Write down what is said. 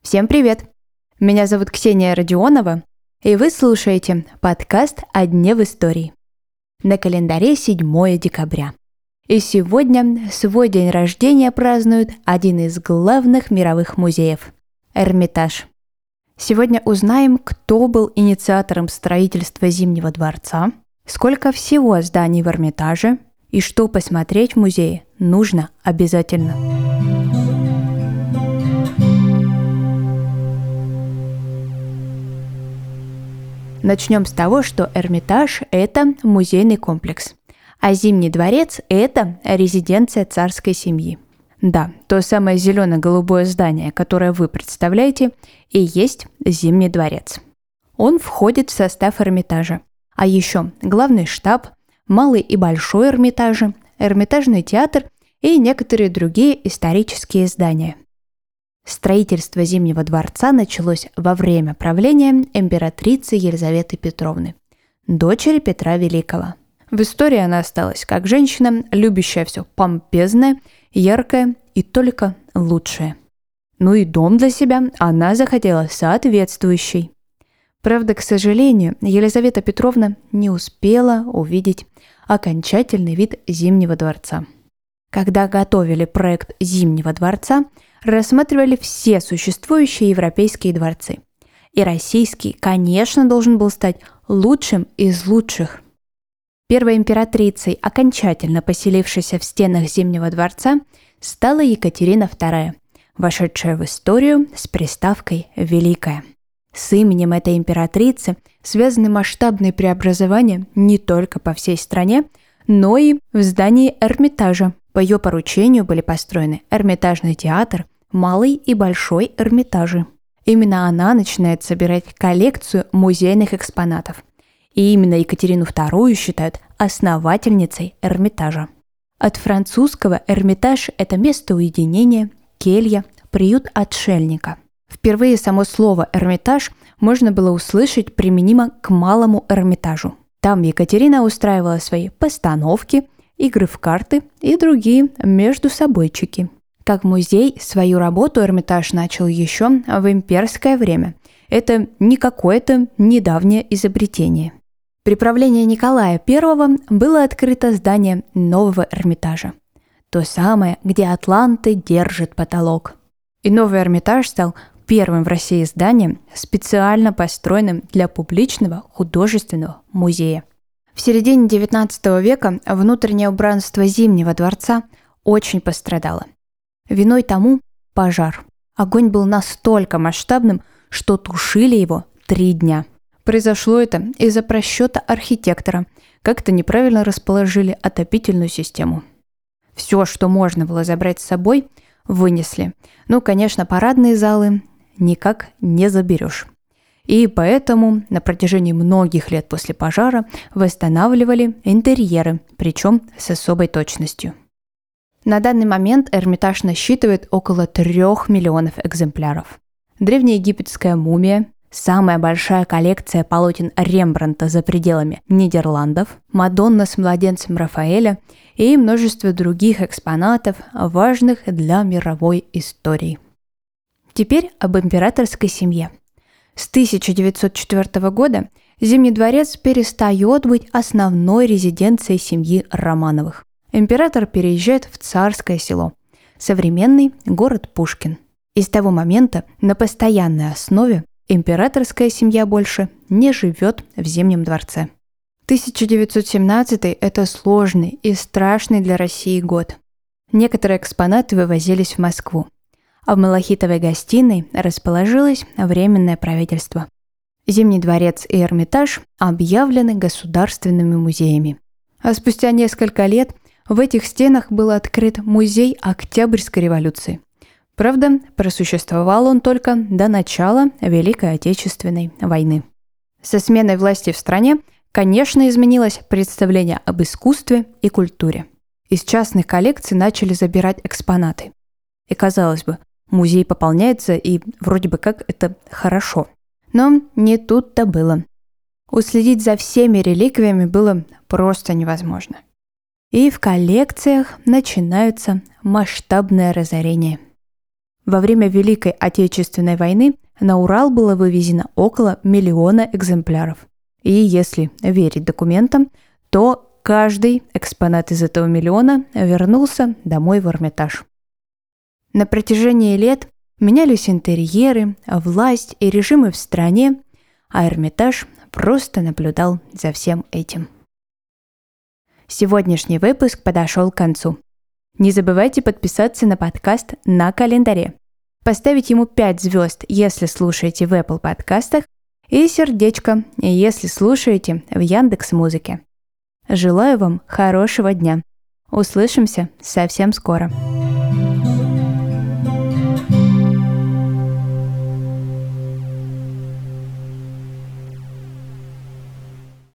Всем привет! Меня зовут Ксения Родионова, и вы слушаете подкаст «О дне в истории». На календаре 7 декабря. И сегодня свой день рождения празднует один из главных мировых музеев – Эрмитаж. Сегодня узнаем, кто был инициатором строительства Зимнего дворца, сколько всего зданий в Эрмитаже и что посмотреть в музее нужно обязательно. Начнем с того, что Эрмитаж – это музейный комплекс, а Зимний дворец – это резиденция царской семьи. Да, то самое зелено-голубое здание, которое вы представляете, и есть Зимний дворец. Он входит в состав Эрмитажа. А еще главный штаб, малый и большой Эрмитажи, Эрмитажный театр и некоторые другие исторические здания. Строительство Зимнего дворца началось во время правления императрицы Елизаветы Петровны, дочери Петра Великого. В истории она осталась как женщина, любящая все помпезное, яркое и только лучшее. Ну и дом для себя она захотела соответствующий. Правда, к сожалению, Елизавета Петровна не успела увидеть окончательный вид Зимнего дворца. Когда готовили проект Зимнего дворца – рассматривали все существующие европейские дворцы. И российский, конечно, должен был стать лучшим из лучших. Первой императрицей, окончательно поселившейся в стенах Зимнего дворца, стала Екатерина II, вошедшая в историю с приставкой «Великая». С именем этой императрицы связаны масштабные преобразования не только по всей стране, но и в здании Эрмитажа. По ее поручению были построены Эрмитажный театр, Малый и Большой Эрмитажи. Именно она начинает собирать коллекцию музейных экспонатов. И именно Екатерину II считают основательницей Эрмитажа. От французского Эрмитаж – это место уединения, келья, приют отшельника. Впервые само слово «Эрмитаж» можно было услышать применимо к малому Эрмитажу. Там Екатерина устраивала свои постановки, игры в карты и другие между собойчики – как музей свою работу Эрмитаж начал еще в имперское время. Это не какое-то недавнее изобретение. При правлении Николая I было открыто здание нового Эрмитажа. То самое, где атланты держат потолок. И новый Эрмитаж стал первым в России зданием, специально построенным для публичного художественного музея. В середине XIX века внутреннее убранство Зимнего дворца очень пострадало. Виной тому пожар. Огонь был настолько масштабным, что тушили его три дня. Произошло это из-за просчета архитектора. Как-то неправильно расположили отопительную систему. Все, что можно было забрать с собой, вынесли. Ну, конечно, парадные залы никак не заберешь. И поэтому на протяжении многих лет после пожара восстанавливали интерьеры, причем с особой точностью. На данный момент Эрмитаж насчитывает около трех миллионов экземпляров. Древнеегипетская мумия, самая большая коллекция полотен Рембранта за пределами Нидерландов, Мадонна с младенцем Рафаэля и множество других экспонатов, важных для мировой истории. Теперь об императорской семье. С 1904 года Зимний дворец перестает быть основной резиденцией семьи Романовых император переезжает в Царское село, современный город Пушкин. И с того момента на постоянной основе императорская семья больше не живет в Зимнем дворце. 1917 – это сложный и страшный для России год. Некоторые экспонаты вывозились в Москву, а в Малахитовой гостиной расположилось Временное правительство. Зимний дворец и Эрмитаж объявлены государственными музеями. А спустя несколько лет в этих стенах был открыт музей Октябрьской революции. Правда, просуществовал он только до начала Великой Отечественной войны. Со сменой власти в стране, конечно, изменилось представление об искусстве и культуре. Из частных коллекций начали забирать экспонаты. И казалось бы, музей пополняется, и вроде бы как это хорошо. Но не тут-то было. Уследить за всеми реликвиями было просто невозможно – и в коллекциях начинаются масштабное разорение. Во время Великой Отечественной войны на Урал было вывезено около миллиона экземпляров. И если верить документам, то каждый экспонат из этого миллиона вернулся домой в Эрмитаж. На протяжении лет менялись интерьеры, власть и режимы в стране, а Эрмитаж просто наблюдал за всем этим. Сегодняшний выпуск подошел к концу. Не забывайте подписаться на подкаст на календаре, поставить ему 5 звезд, если слушаете в Apple подкастах, и сердечко, если слушаете в Яндекс Музыке. Желаю вам хорошего дня. Услышимся совсем скоро.